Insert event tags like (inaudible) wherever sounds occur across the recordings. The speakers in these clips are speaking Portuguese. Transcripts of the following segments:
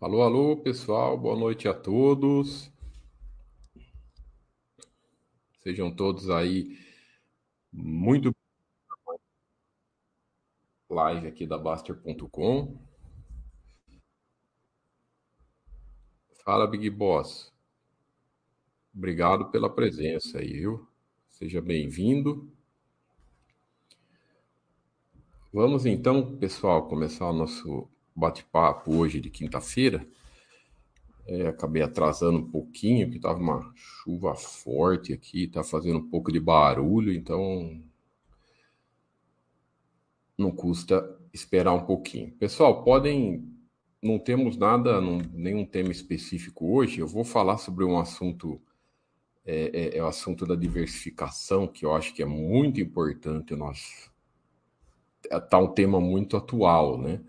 Alô, alô, pessoal, boa noite a todos. Sejam todos aí muito live aqui da Baster.com. Fala, Big Boss. Obrigado pela presença aí, viu? Seja bem-vindo. Vamos então, pessoal, começar o nosso bate-papo hoje de quinta-feira. É, acabei atrasando um pouquinho, que estava uma chuva forte aqui, está fazendo um pouco de barulho, então não custa esperar um pouquinho. Pessoal, podem. Não temos nada, não, nenhum tema específico hoje. Eu vou falar sobre um assunto, é, é, é o assunto da diversificação, que eu acho que é muito importante. Nós está um tema muito atual, né?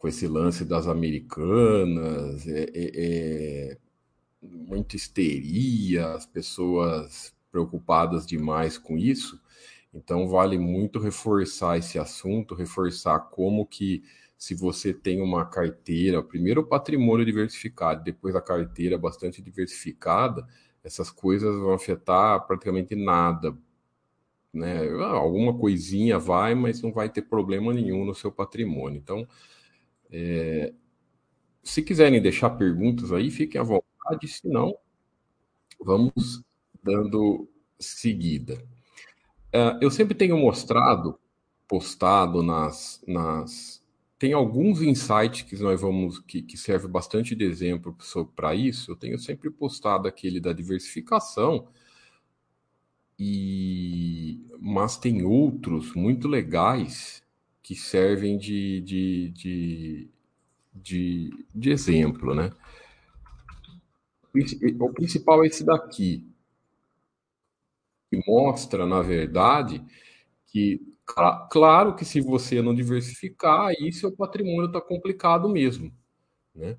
Com esse lance das americanas, é, é, é, muita histeria, as pessoas preocupadas demais com isso. Então vale muito reforçar esse assunto, reforçar como que se você tem uma carteira, primeiro o patrimônio diversificado, depois a carteira bastante diversificada, essas coisas vão afetar praticamente nada. Né? Alguma coisinha vai, mas não vai ter problema nenhum no seu patrimônio. Então, é, se quiserem deixar perguntas aí, fiquem à vontade, se não, vamos dando seguida. É, eu sempre tenho mostrado, postado nas, nas. Tem alguns insights que nós vamos. que, que serve bastante de exemplo para isso. Eu tenho sempre postado aquele da diversificação. E, mas tem outros muito legais que servem de, de, de, de, de exemplo, né? O principal é esse daqui, que mostra, na verdade, que, claro que se você não diversificar, aí seu patrimônio está complicado mesmo, né?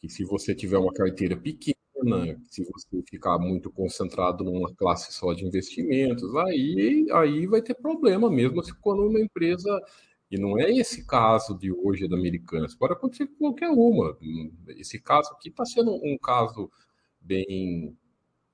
Que se você tiver uma carteira pequena, se você ficar muito concentrado numa classe só de investimentos, aí, aí vai ter problema mesmo se quando uma empresa e não é esse caso de hoje da Americanas, pode acontecer com qualquer uma. Esse caso aqui está sendo um caso bem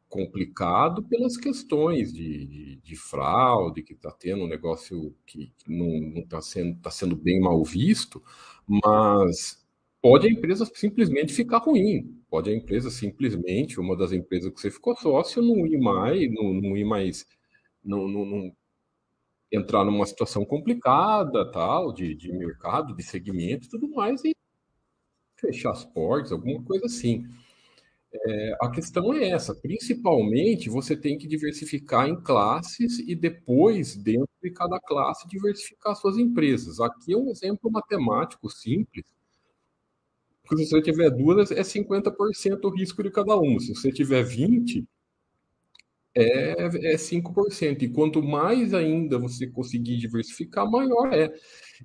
complicado pelas questões de, de, de fraude, que está tendo um negócio que, não está sendo, tá sendo bem mal visto, mas pode a empresa simplesmente ficar ruim. Pode a empresa simplesmente, uma das empresas que você ficou sócio, não ir mais, não, não ir mais, não, não, não entrar numa situação complicada, tal, de, de mercado, de segmento e tudo mais, e fechar as portas, alguma coisa assim. É, a questão é essa, principalmente você tem que diversificar em classes e depois, dentro de cada classe, diversificar suas empresas. Aqui é um exemplo matemático simples. Se você tiver duas, é 50% o risco de cada uma. Se você tiver 20, é, é 5%. E quanto mais ainda você conseguir diversificar, maior é.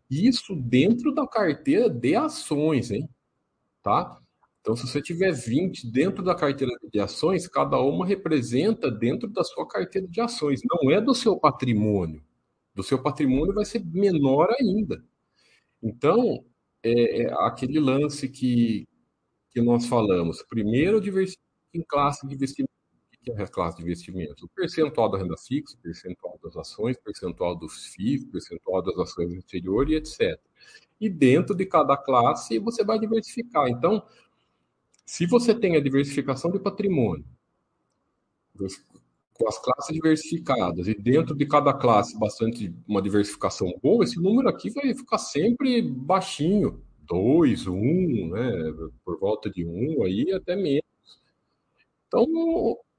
Isso dentro da carteira de ações, hein? Tá? Então, se você tiver 20 dentro da carteira de ações, cada uma representa dentro da sua carteira de ações, não é do seu patrimônio. Do seu patrimônio vai ser menor ainda. Então, é, é aquele lance que, que nós falamos. Primeiro, diversifique em classe de investimento que é a classe de investimentos? O percentual da renda fixa, percentual das ações, percentual dos FIIs, percentual das ações do exterior e etc. E dentro de cada classe você vai diversificar. Então, se você tem a diversificação de patrimônio, com as classes diversificadas e dentro de cada classe bastante uma diversificação boa, esse número aqui vai ficar sempre baixinho, 2, 1, um, né, por volta de 1 um, aí até menos. Então,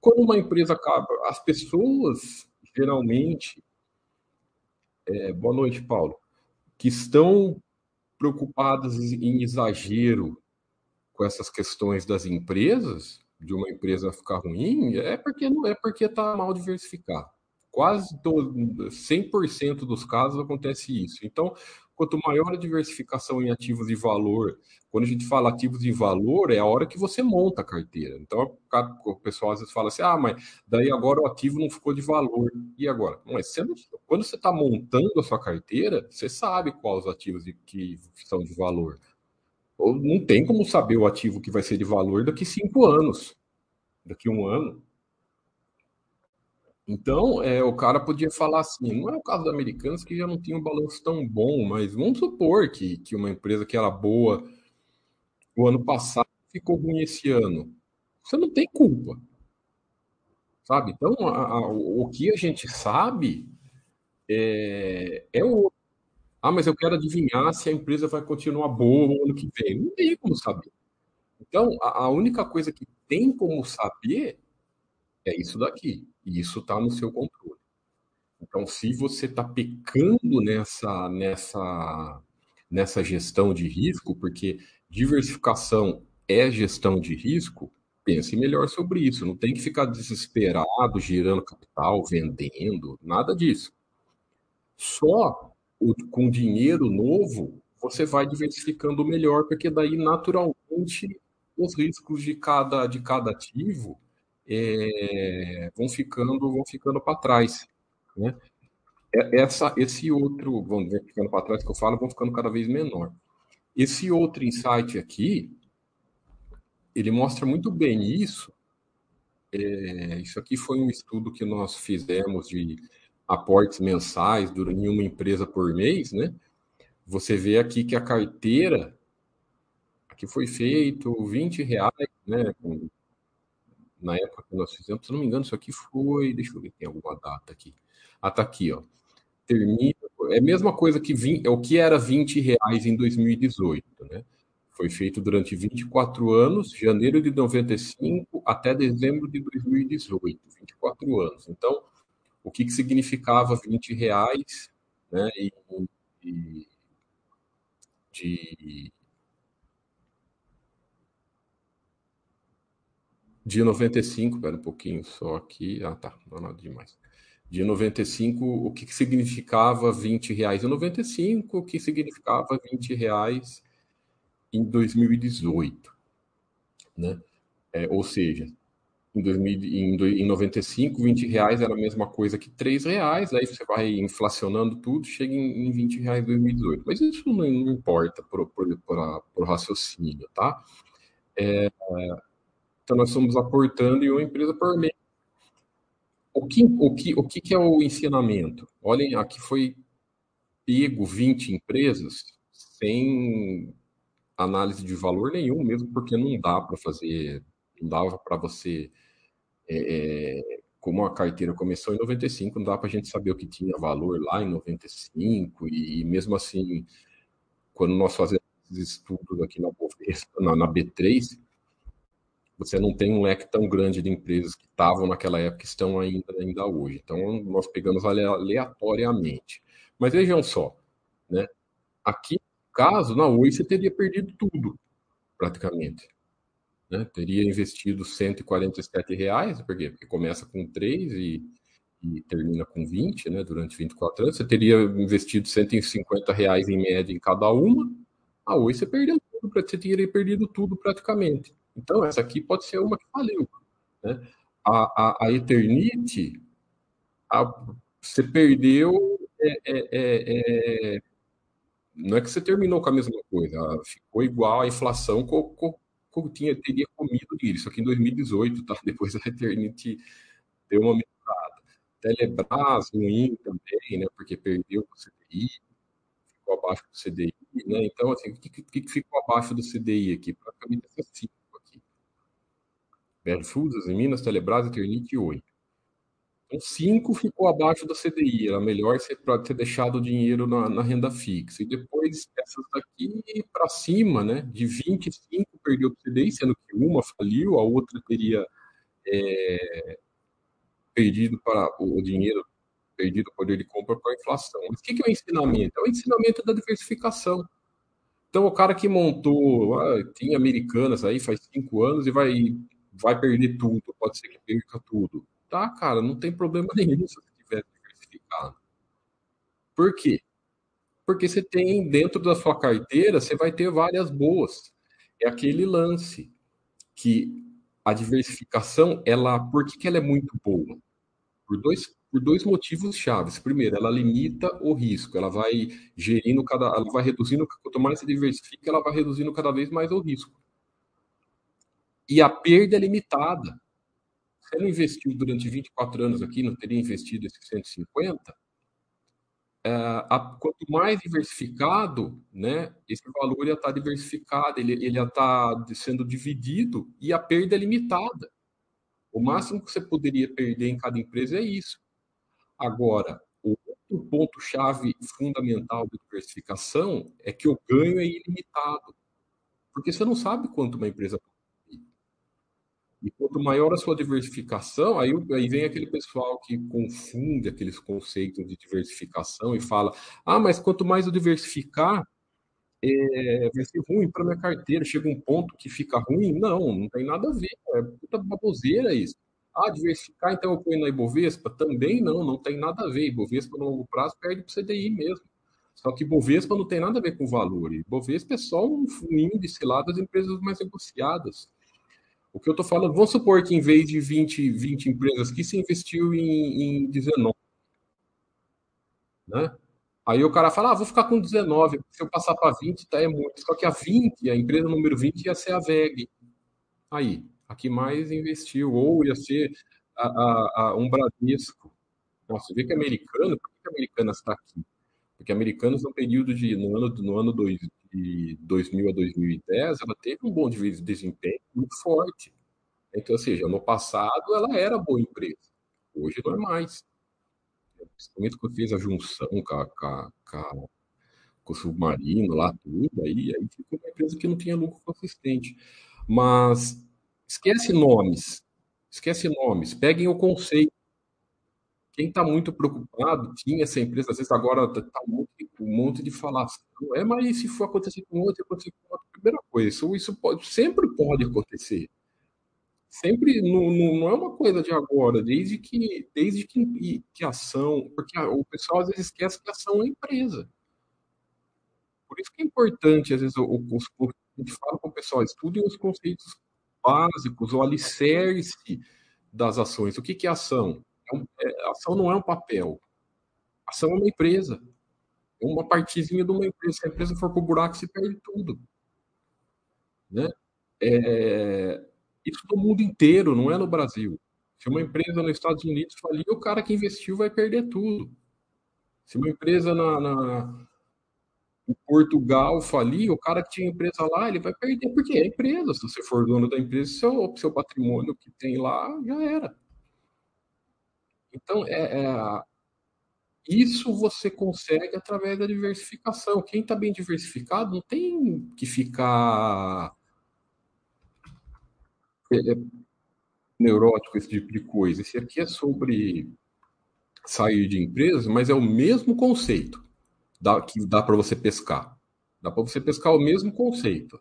quando uma empresa acaba, as pessoas geralmente. É, boa noite, Paulo. Que estão preocupadas em exagero com essas questões das empresas, de uma empresa ficar ruim, é porque não é porque está mal diversificado. Quase todo, 100% dos casos acontece isso. Então, quanto maior a diversificação em ativos de valor, quando a gente fala ativos de valor, é a hora que você monta a carteira. Então, o pessoal às vezes fala assim: ah, mas daí agora o ativo não ficou de valor. E agora? Não, quando você está montando a sua carteira, você sabe quais os ativos de, que são de valor. Não tem como saber o ativo que vai ser de valor daqui cinco anos, daqui um ano. Então, é, o cara podia falar assim, não é o caso da Americanas que já não tinha um balanço tão bom, mas vamos supor que, que uma empresa que era boa o ano passado ficou ruim esse ano. Você não tem culpa. Sabe? Então, a, a, o que a gente sabe é, é o. Ah, mas eu quero adivinhar se a empresa vai continuar boa no ano que vem. Não tem como saber. Então, a, a única coisa que tem como saber é isso daqui. E isso está no seu controle. Então, se você está pecando nessa, nessa, nessa gestão de risco, porque diversificação é gestão de risco, pense melhor sobre isso. Não tem que ficar desesperado, girando capital, vendendo, nada disso. Só o, com dinheiro novo você vai diversificando melhor, porque daí naturalmente os riscos de cada, de cada ativo é, vão ficando vão ficando para trás, né? É, essa, esse outro, ver, ficando para trás que eu falo, vão ficando cada vez menor. Esse outro insight aqui, ele mostra muito bem isso. É, isso aqui foi um estudo que nós fizemos de aportes mensais em uma empresa por mês, né? Você vê aqui que a carteira aqui foi feito 20 reais, né? Com na época que nós fizemos, se não me engano, isso aqui foi. Deixa eu ver, tem alguma data aqui. Ah, tá aqui, ó. Termina. É a mesma coisa que 20, é o que era 20 reais em 2018, né? Foi feito durante 24 anos, janeiro de 95 até dezembro de 2018, 24 anos. Então, o que, que significava 20 reais, né? E, e de De 95, pera um pouquinho só aqui. Ah, tá, não é nada demais. De 95, o que, que significava 20 reais em 95, o que significava 20 reais em 2018, né? É, ou seja, em, 2000, em, em 95, 20 reais era a mesma coisa que 3 reais, aí você vai inflacionando tudo, chega em, em 20 reais em 2018. Mas isso não, não importa para o raciocínio, tá? É, então, nós estamos aportando em uma empresa por mês. O que, o que, o que é o ensinamento? Olhem, aqui foi pego 20 empresas sem análise de valor nenhum, mesmo porque não dá para fazer, não dava para você, é, é, como a carteira começou em 95, não dá para a gente saber o que tinha valor lá em 95, e mesmo assim, quando nós fazemos estudos aqui na, na, na B3, você não tem um leque tão grande de empresas que estavam naquela época e estão ainda, ainda hoje. Então, nós pegamos aleatoriamente. Mas vejam só, né? aqui, no caso, na Oi, você teria perdido tudo, praticamente. Né? Teria investido 147 reais, por quê? Porque começa com 3 e, e termina com 20, né? durante 24 anos. Você teria investido 150 reais em média em cada uma. A Oi, você perdeu tudo, você teria perdido tudo praticamente. Então, essa aqui pode ser uma que valeu. Né? A, a, a Eternity, a, você perdeu. É, é, é, é, não é que você terminou com a mesma coisa, ficou igual a inflação co, co, co, tinha, teria comido dinheiro. Isso aqui em 2018, tá? (laughs) Depois a Eternity deu uma melhorada. Telebrás, ruim também, né? Porque perdeu o CDI, ficou abaixo do CDI, né? Então, assim, o que, que, que ficou abaixo do CDI aqui? Praticamente essa cifra Foods, Minas, Telebrás, Eternit e Oi. Então, cinco ficou abaixo da CDI. Era melhor você ter deixado o dinheiro na, na, renda fixa. E depois, essas daqui para cima, né? De 25 perdeu o CDI, sendo que uma faliu, a outra teria é, perdido para o, dinheiro, perdido o poder de compra para a inflação. Mas o que, que é o ensinamento? É o ensinamento da diversificação. Então, o cara que montou, ah, tinha americanas aí faz cinco anos e vai vai perder tudo, pode ser que perca tudo. Tá, cara, não tem problema nenhum se você tiver diversificado. Por quê? Porque você tem dentro da sua carteira, você vai ter várias boas. É aquele lance que a diversificação, ela, por que, que ela é muito boa? Por dois, por dois motivos chaves. Primeiro, ela limita o risco, ela vai gerindo cada, ela vai reduzindo, quanto mais se diversifica, ela vai reduzindo cada vez mais o risco. E a perda é limitada. Se ela investiu durante 24 anos aqui, não teria investido esses 150, é, a, quanto mais diversificado, né, esse valor ia estar diversificado, ele, ele ia estar sendo dividido e a perda é limitada. O máximo que você poderia perder em cada empresa é isso. Agora, outro ponto-chave fundamental da diversificação é que o ganho é ilimitado. Porque você não sabe quanto uma empresa e quanto maior a sua diversificação, aí, aí vem aquele pessoal que confunde aqueles conceitos de diversificação e fala: ah, mas quanto mais eu diversificar, é, vai ser ruim para minha carteira. Chega um ponto que fica ruim. Não, não tem nada a ver. É puta baboseira isso. Ah, diversificar, então eu ponho na Ibovespa? Também não, não tem nada a ver. Ibovespa no longo prazo perde para o CDI mesmo. Só que Ibovespa não tem nada a ver com valor. Ibovespa é só um índice lá das empresas mais negociadas. O que eu estou falando, vamos supor que em vez de 20, 20 empresas que se investiu em, em 19. Né? Aí o cara fala, ah, vou ficar com 19, se eu passar para 20, tá, é muito. Só que a 20, a empresa número 20 ia ser a VEG. Aí, a que mais investiu, ou ia ser a, a, a um Bradesco. Nossa, vê que é americano, por que a americana está aqui? Porque americanos no período de, no ano, no ano dois, de 2000 a 2010, ela teve um bom desempenho muito forte. Então, ou seja, no passado ela era boa empresa, hoje não é mais. Principalmente quando fez a junção com, a, com, com o submarino lá, tudo, aí, aí ficou uma empresa que não tinha lucro consistente. Mas esquece nomes, esquece nomes, peguem o conceito. Quem está muito preocupado, tinha essa empresa, às vezes agora está um monte, um monte de falação. É, mas se for acontecer com outro, acontecer com outro, primeira coisa, isso, isso pode, sempre pode acontecer. Sempre não, não, não, é uma coisa de agora, desde que, desde que, que ação, porque o pessoal às vezes esquece que ação é empresa. Por isso que é importante, às vezes, o, os, a gente fala com o pessoal, estudem os conceitos básicos, o alicerce das ações. O que, que é ação? Um, é, ação não é um papel. Ação é uma empresa. É uma partezinha de uma empresa. Se a empresa for para o buraco, se perde tudo. Né? É, isso no mundo inteiro, não é no Brasil. Se uma empresa nos Estados Unidos falir, o cara que investiu vai perder tudo. Se uma empresa na, na em Portugal falir, o cara que tinha empresa lá, ele vai perder, porque é empresa. Se você for dono da empresa, seu, seu patrimônio que tem lá já era. Então, é, é, isso você consegue através da diversificação. Quem está bem diversificado não tem que ficar é, é, neurótico, esse tipo de coisa. Esse aqui é sobre sair de empresas, mas é o mesmo conceito que dá para você pescar. Dá para você pescar o mesmo conceito.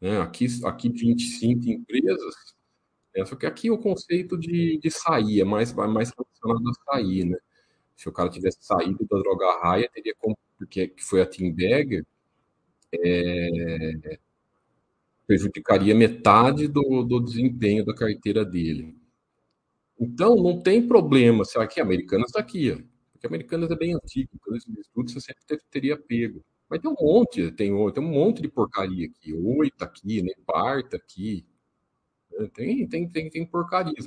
Né? Aqui, aqui 25 empresas, é, só que aqui o conceito de, de sair é mais, mais relacionado a sair, né? Se o cara tivesse saído da droga raia, teria como, porque foi a Tim Berger, é, prejudicaria metade do, do desempenho da carteira dele. Então, não tem problema se aqui, Americanas está aqui, ó. porque Americanas é bem antigo, então esses estudos você sempre teria pego. Mas tem um monte, tem, tem um monte de porcaria aqui, oito aqui, né, parta aqui, tem, tem, tem, tem porcarias.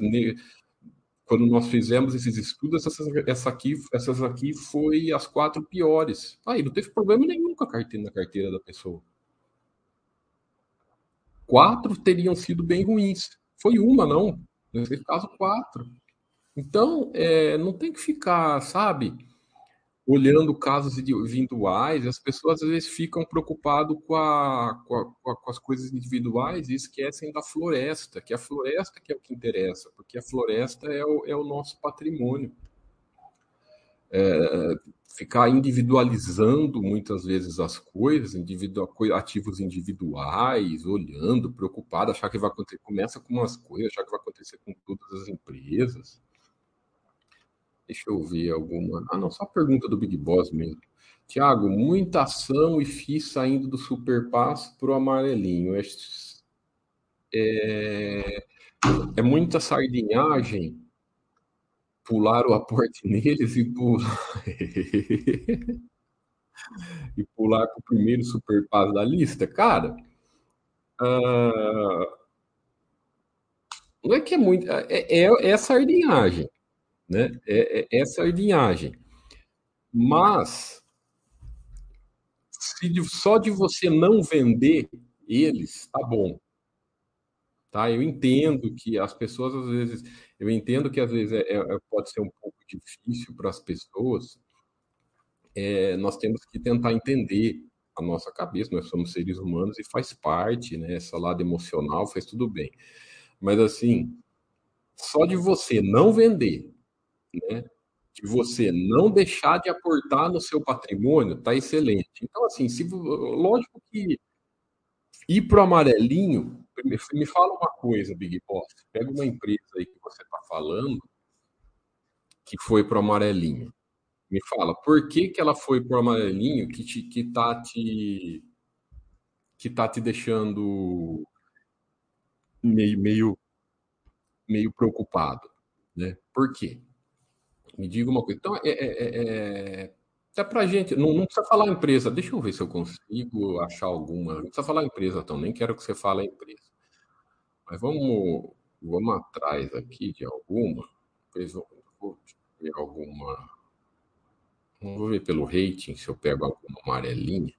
Quando nós fizemos esses estudos, essas, essa aqui, essas aqui foi as quatro piores. Aí não teve problema nenhum com a carteira, na carteira da pessoa. Quatro teriam sido bem ruins. Foi uma, não. Nesse caso, quatro. Então, é, não tem que ficar, sabe? Olhando casos individuais, as pessoas às vezes ficam preocupadas com, a, com, a, com, as coisas individuais e esquecem da floresta, que a floresta que é o que interessa, porque a floresta é o, é o nosso patrimônio. É, ficar individualizando muitas vezes as coisas, individual, ativos individuais, olhando, preocupado, achar que vai acontecer, começa com umas coisas, achar que vai acontecer com todas as empresas. Deixa eu ver alguma. Ah, não, só a pergunta do Big Boss mesmo. Tiago, muita ação e FII saindo do Super Pass para o amarelinho. É, é, é muita sardinhagem. pular o aporte (laughs) neles e pular (laughs) e pular para o primeiro superpass da lista, cara. Uh, não é que é muito. É, é, é sardinhagem. Né? É, é, é sardinhagem. Mas se só de você não vender eles, tá bom. Tá? Eu entendo que as pessoas às vezes, eu entendo que às vezes é, é pode ser um pouco difícil para as pessoas. É, nós temos que tentar entender a nossa cabeça, nós somos seres humanos e faz parte, né? Essa lado emocional faz tudo bem. Mas assim, só de você não vender, né? De você não deixar de aportar no seu patrimônio, tá excelente. Então, assim, se, lógico que ir para o amarelinho, me fala uma coisa, Big Boss. Pega uma empresa aí que você está falando que foi para o amarelinho. Me fala, por que, que ela foi para o amarelinho que, te, que tá te que tá te deixando meio, meio, meio preocupado, né? Por quê? Me diga uma coisa. Então, é, é, é, até para gente, não, não, precisa falar empresa. Deixa eu ver se eu consigo achar alguma. Não precisa falar empresa, então. Nem quero que você fale empresa. Mas vamos, vamos atrás aqui de alguma. Vou ver alguma. Vamos ver pelo rating se eu pego alguma amarelinha.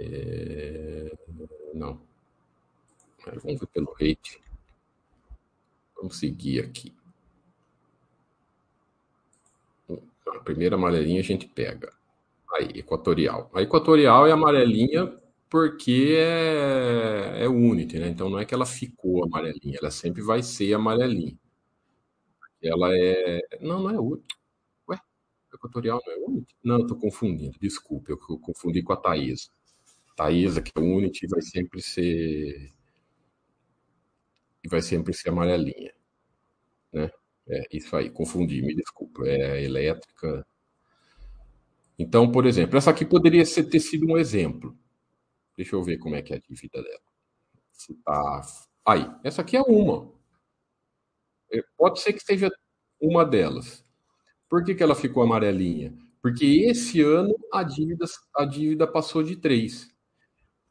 É... Não. Mas vamos ver pelo rating. Vamos seguir aqui. A primeira amarelinha a gente pega. Aí, equatorial. A equatorial é amarelinha porque é, é Unity, né? Então não é que ela ficou amarelinha, ela sempre vai ser amarelinha. Ela é. Não, não é Unity. Ué, equatorial não é Unity? Não, eu tô confundindo, desculpa, eu confundi com a Thaís. Thaisa, que é Unity, vai sempre ser. Vai sempre ser amarelinha. Né? É, isso aí, confundi, me desculpa. É elétrica. Então, por exemplo, essa aqui poderia ser, ter sido um exemplo. Deixa eu ver como é que é a dívida dela. Se tá... Aí, essa aqui é uma. É, pode ser que seja uma delas. Por que, que ela ficou amarelinha? Porque esse ano a dívida, a dívida passou de 3.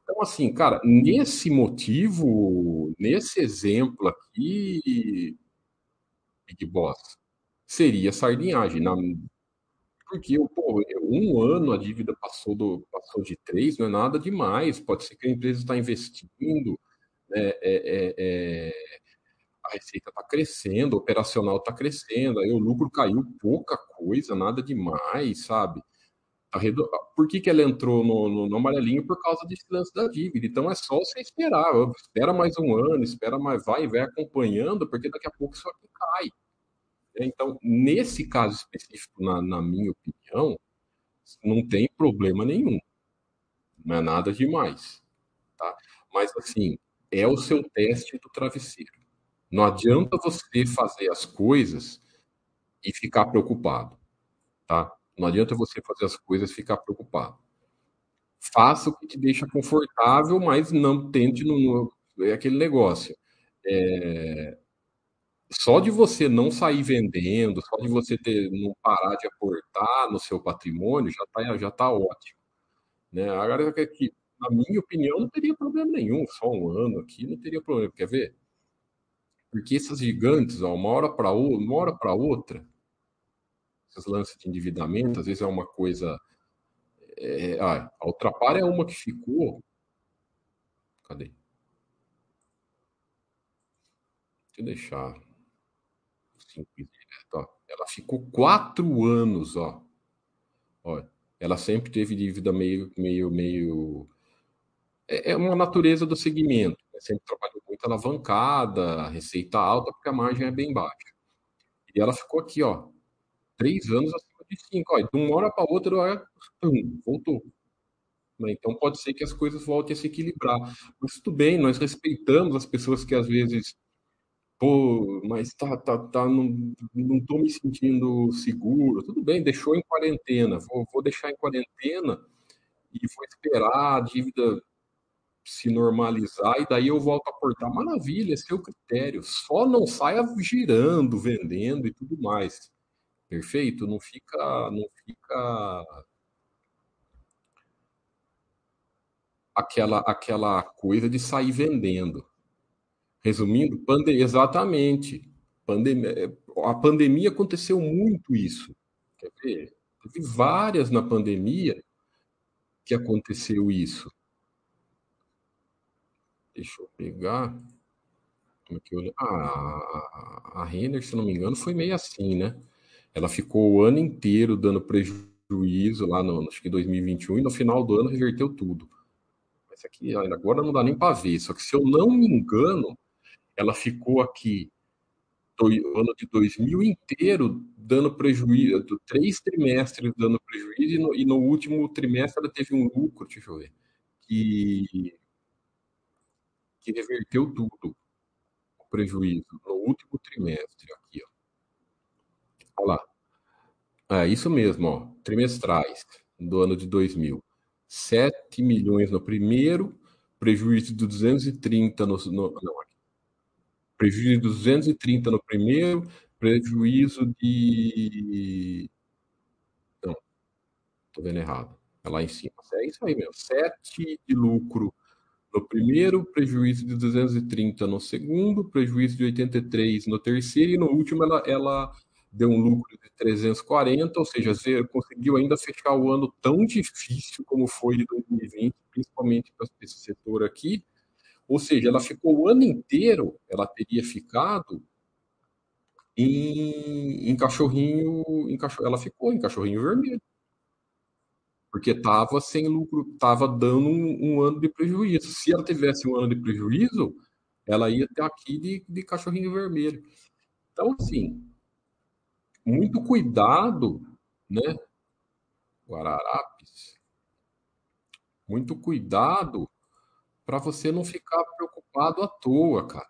Então, assim, cara, nesse motivo, nesse exemplo aqui, Big Boss, seria sardinhagem. Na, porque, pô, um ano a dívida passou, do, passou de três, não é nada demais. Pode ser que a empresa está investindo, né, é, é, é, a receita está crescendo, o operacional está crescendo, aí o lucro caiu pouca coisa, nada demais, sabe? Por que, que ela entrou no, no, no, amarelinho? Por causa desse lance da dívida. Então é só você esperar. Espera mais um ano, espera mais, vai e vai acompanhando, porque daqui a pouco isso aqui cai. Então, nesse caso específico, na, na minha opinião, não tem problema nenhum. Não é nada demais. Tá? Mas, assim, é o seu teste do travesseiro. Não adianta você fazer as coisas e ficar preocupado. Tá? Não adianta você fazer as coisas e ficar preocupado. Faça o que te deixa confortável, mas não tente no, é aquele negócio. É, só de você não sair vendendo, só de você ter, não parar de aportar no seu patrimônio, já está já tá ótimo. Né? Agora, que, na minha opinião, não teria problema nenhum, só um ano aqui, não teria problema. Quer ver? Porque essas gigantes, ó, uma hora para outra, esses lances de endividamento, às vezes é uma coisa. É, ah, a Ultrapar é uma que ficou. Cadê? Deixa eu deixar direto. Ó. Ela ficou quatro anos, ó. ó. Ela sempre teve dívida meio, meio, meio. É, é uma natureza do segmento. Né? Sempre trabalhou muito alavancada, receita alta, porque a margem é bem baixa. E ela ficou aqui, ó, três anos acima de cinco. De uma hora para outra, ó, pum, voltou. Né? Então pode ser que as coisas voltem a se equilibrar. Mas tudo bem, nós respeitamos as pessoas que às vezes Pô, mas tá, tá, tá, não, não me sentindo seguro. Tudo bem, deixou em quarentena. Vou, vou deixar em quarentena e vou esperar a dívida se normalizar e daí eu volto a aportar. Maravilha, é seu critério. Só não saia girando, vendendo e tudo mais. Perfeito? Não fica, não fica aquela aquela coisa de sair vendendo. Resumindo, pande exatamente. Pandemia, a pandemia aconteceu muito isso. Quer ver? Teve várias na pandemia que aconteceu isso. Deixa eu pegar. Como é que eu... Ah, a Renner, se não me engano, foi meio assim, né? Ela ficou o ano inteiro dando prejuízo lá no, acho que 2021 e no final do ano reverteu tudo. Mas aqui agora não dá nem para ver. Só que se eu não me engano, ela ficou aqui o ano de 2000 inteiro dando prejuízo, três trimestres dando prejuízo, e no, e no, último trimestre ela teve um lucro, deixa eu ver, que, que reverteu tudo, o prejuízo, no último trimestre. Olha lá. É isso mesmo, ó, trimestrais do ano de 2000. 7 milhões no primeiro, prejuízo de 230 no, no não, Prejuízo de 230 no primeiro, prejuízo de. Não, estou vendo errado. É lá em cima. É isso aí mesmo. 7 de lucro no primeiro, prejuízo de 230 no segundo, prejuízo de 83 no terceiro, e no último ela, ela deu um lucro de 340, ou seja, conseguiu ainda fechar o ano tão difícil como foi de 2020, principalmente para esse setor aqui, ou seja, ela ficou o ano inteiro, ela teria ficado em, em cachorrinho, em cachorro, ela ficou em cachorrinho vermelho. Porque estava sem lucro, estava dando um, um, ano de prejuízo. Se ela tivesse um ano de prejuízo, ela ia ter aqui de, de cachorrinho vermelho. Então, assim, muito cuidado, né? Guararapes. Muito cuidado para você não ficar preocupado à toa, cara.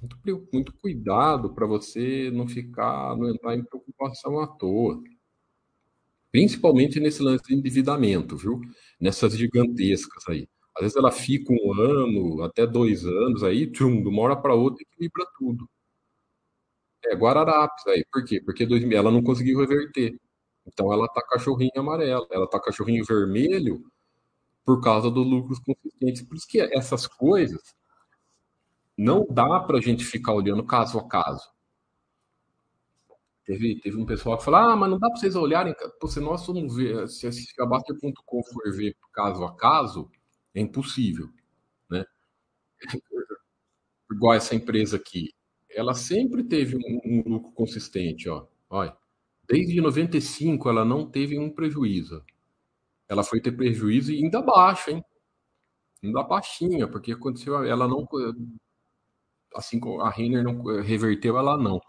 Muito, muito cuidado para você não ficar, não entrar em preocupação à toa. Principalmente nesse lance de endividamento, viu? Nessas gigantescas aí. Às vezes ela fica um ano, até dois anos aí, tchum, de uma hora para outra equilibra tudo. É Guararapes aí. Por quê? Porque ela não conseguiu reverter. Então ela tá cachorrinho amarelo, ela tá cachorrinho vermelho por causa dos lucros consistentes. Por isso que essas coisas não dá para a gente ficar olhando caso a caso. Teve, teve um pessoal que falou: ah, mas não dá para vocês olharem. Se nós ver, se a Baster.com for ver caso a caso, é impossível. Né? (laughs) Igual essa empresa aqui. Ela sempre teve um, um lucro consistente. Ó. Olha, desde 95 ela não teve um prejuízo ela foi ter prejuízo e ainda baixo, hein? Ainda baixinha, porque aconteceu, ela não, assim como a Renner não reverteu, ela não.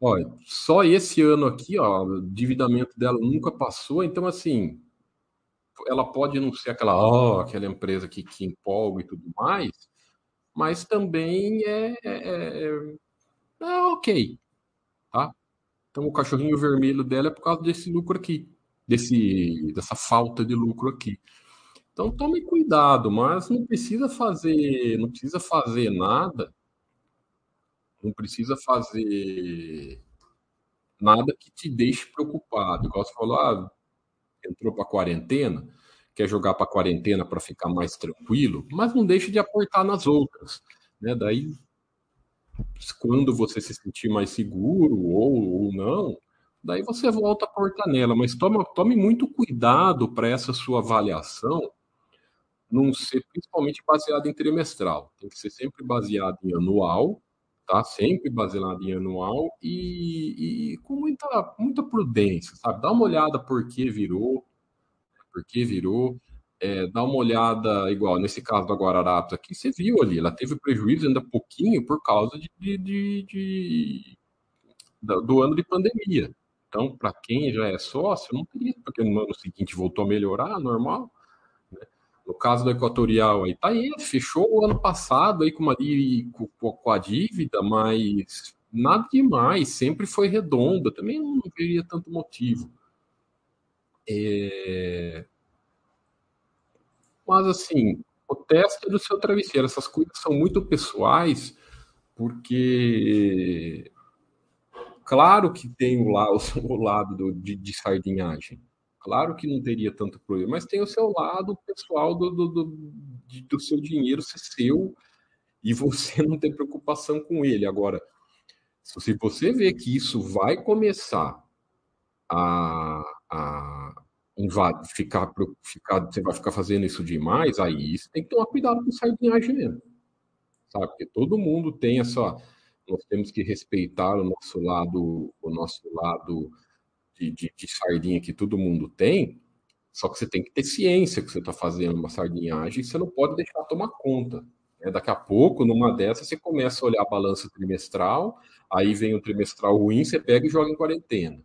Olha, só esse ano aqui, ó, o endividamento dela nunca passou, então assim, ela pode não ser aquela, ó, aquela empresa que, que empolga e tudo mais, mas também é, é, é, é ok, tá? Então o cachorrinho vermelho dela é por causa desse lucro aqui desse, dessa falta de lucro aqui. Então tome cuidado, mas não precisa fazer, não precisa fazer nada, não precisa fazer nada que te deixe preocupado. Igual você falou, ah, entrou para quarentena, quer jogar para quarentena para ficar mais tranquilo, mas não deixe de aportar nas outras. Né? Daí, quando você se sentir mais seguro ou, ou não, daí você volta a porta nela, mas toma, tome muito cuidado para essa sua avaliação não ser principalmente baseada em trimestral, tem que ser sempre baseado em anual, tá? Sempre baseado em anual e, e com muita, muita prudência, sabe? Dá uma olhada por que virou, por que virou, é, dá uma olhada, igual nesse caso da Guararapes aqui, você viu ali, ela teve prejuízo ainda pouquinho por causa de, de, de, de do ano de pandemia. Então, para quem já é sócio, não teria, porque no ano seguinte voltou a melhorar, normal. Né? No caso do Equatorial, aí tá aí, fechou o ano passado aí com, uma, com, com a dívida, mas nada demais, sempre foi redonda, também não veria tanto motivo. É... Mas assim, O teste do seu travesseiro. Essas coisas são muito pessoais, porque claro que tem o, lá, (laughs) o lado do, de, de, sardinhagem. Claro que não teria tanto problema, mas tem o seu lado pessoal do, do, do, do seu dinheiro ser seu e você (laughs) não ter preocupação com ele. Agora, se você vê que isso vai começar a, a invadir, ficar, ficar, você vai ficar fazendo isso demais, aí você tem que tomar cuidado com sardinhagem mesmo. Sabe? Porque todo mundo tem essa. Nós temos que respeitar o nosso lado, o nosso lado de, de, de sardinha que todo mundo tem. Só que você tem que ter ciência que você está fazendo uma sardinhagem você não pode deixar tomar conta. Né? Daqui a pouco, numa dessas, você começa a olhar a balança trimestral, aí vem o trimestral ruim, você pega e joga em quarentena.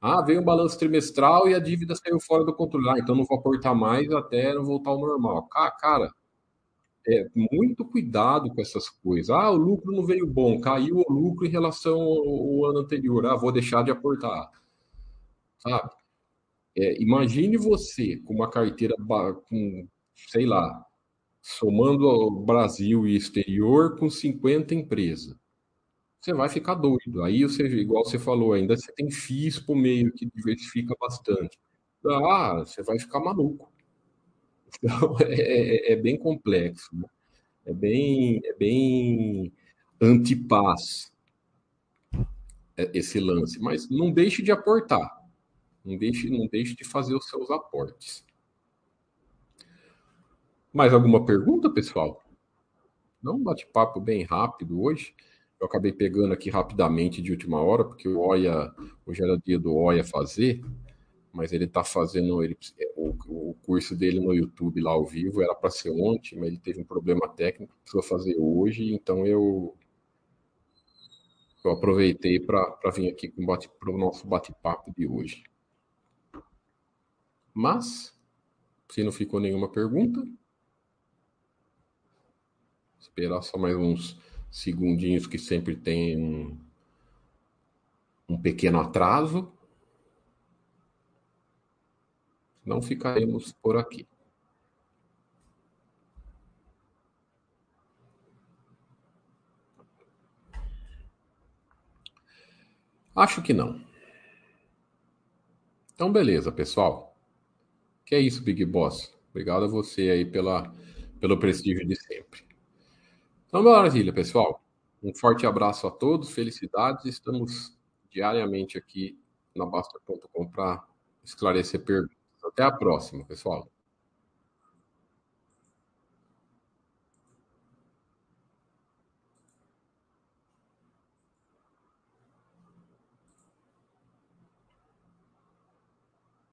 Ah, veio um balanço trimestral e a dívida saiu fora do controle. Ah, então não vou aportar mais até não voltar ao normal. Cara, é, muito cuidado com essas coisas. Ah, o lucro não veio bom, caiu o lucro em relação ao, ano anterior. Ah, vou deixar de aportar. Sabe? É, imagine você com uma carteira com, sei lá, somando Brasil e exterior com 50 empresas você vai ficar doido. Aí você, igual você falou, ainda você tem FIIs por meio que diversifica bastante. Ah, você vai ficar maluco. (laughs) Então é, é, é bem complexo, né? é bem, é bem antipaz esse lance. Mas não deixe de aportar. Não deixe, não deixe de fazer os seus aportes. Mais alguma pergunta, pessoal? Não, um bate-papo bem rápido hoje. Eu acabei pegando aqui rapidamente de última hora, porque o Oia, hoje era dia do Oia fazer, mas ele está fazendo ele, o, o, curso dele no YouTube lá ao vivo, era para ser ontem, mas ele teve um problema técnico, precisou fazer hoje, então eu, eu aproveitei para vir aqui para o nosso bate-papo de hoje. Mas, se não ficou nenhuma pergunta, esperar só mais uns segundinhos que sempre tem um, um pequeno atraso. Não ficaremos por aqui. Acho que não. Então, beleza, pessoal. Que é isso, Big Boss. Obrigado a você aí pela, pelo prestígio de sempre. Então, maravilha, pessoal. Um forte abraço a todos, felicidades. Estamos diariamente aqui na Basta.com para esclarecer perguntas. Até a próxima, pessoal.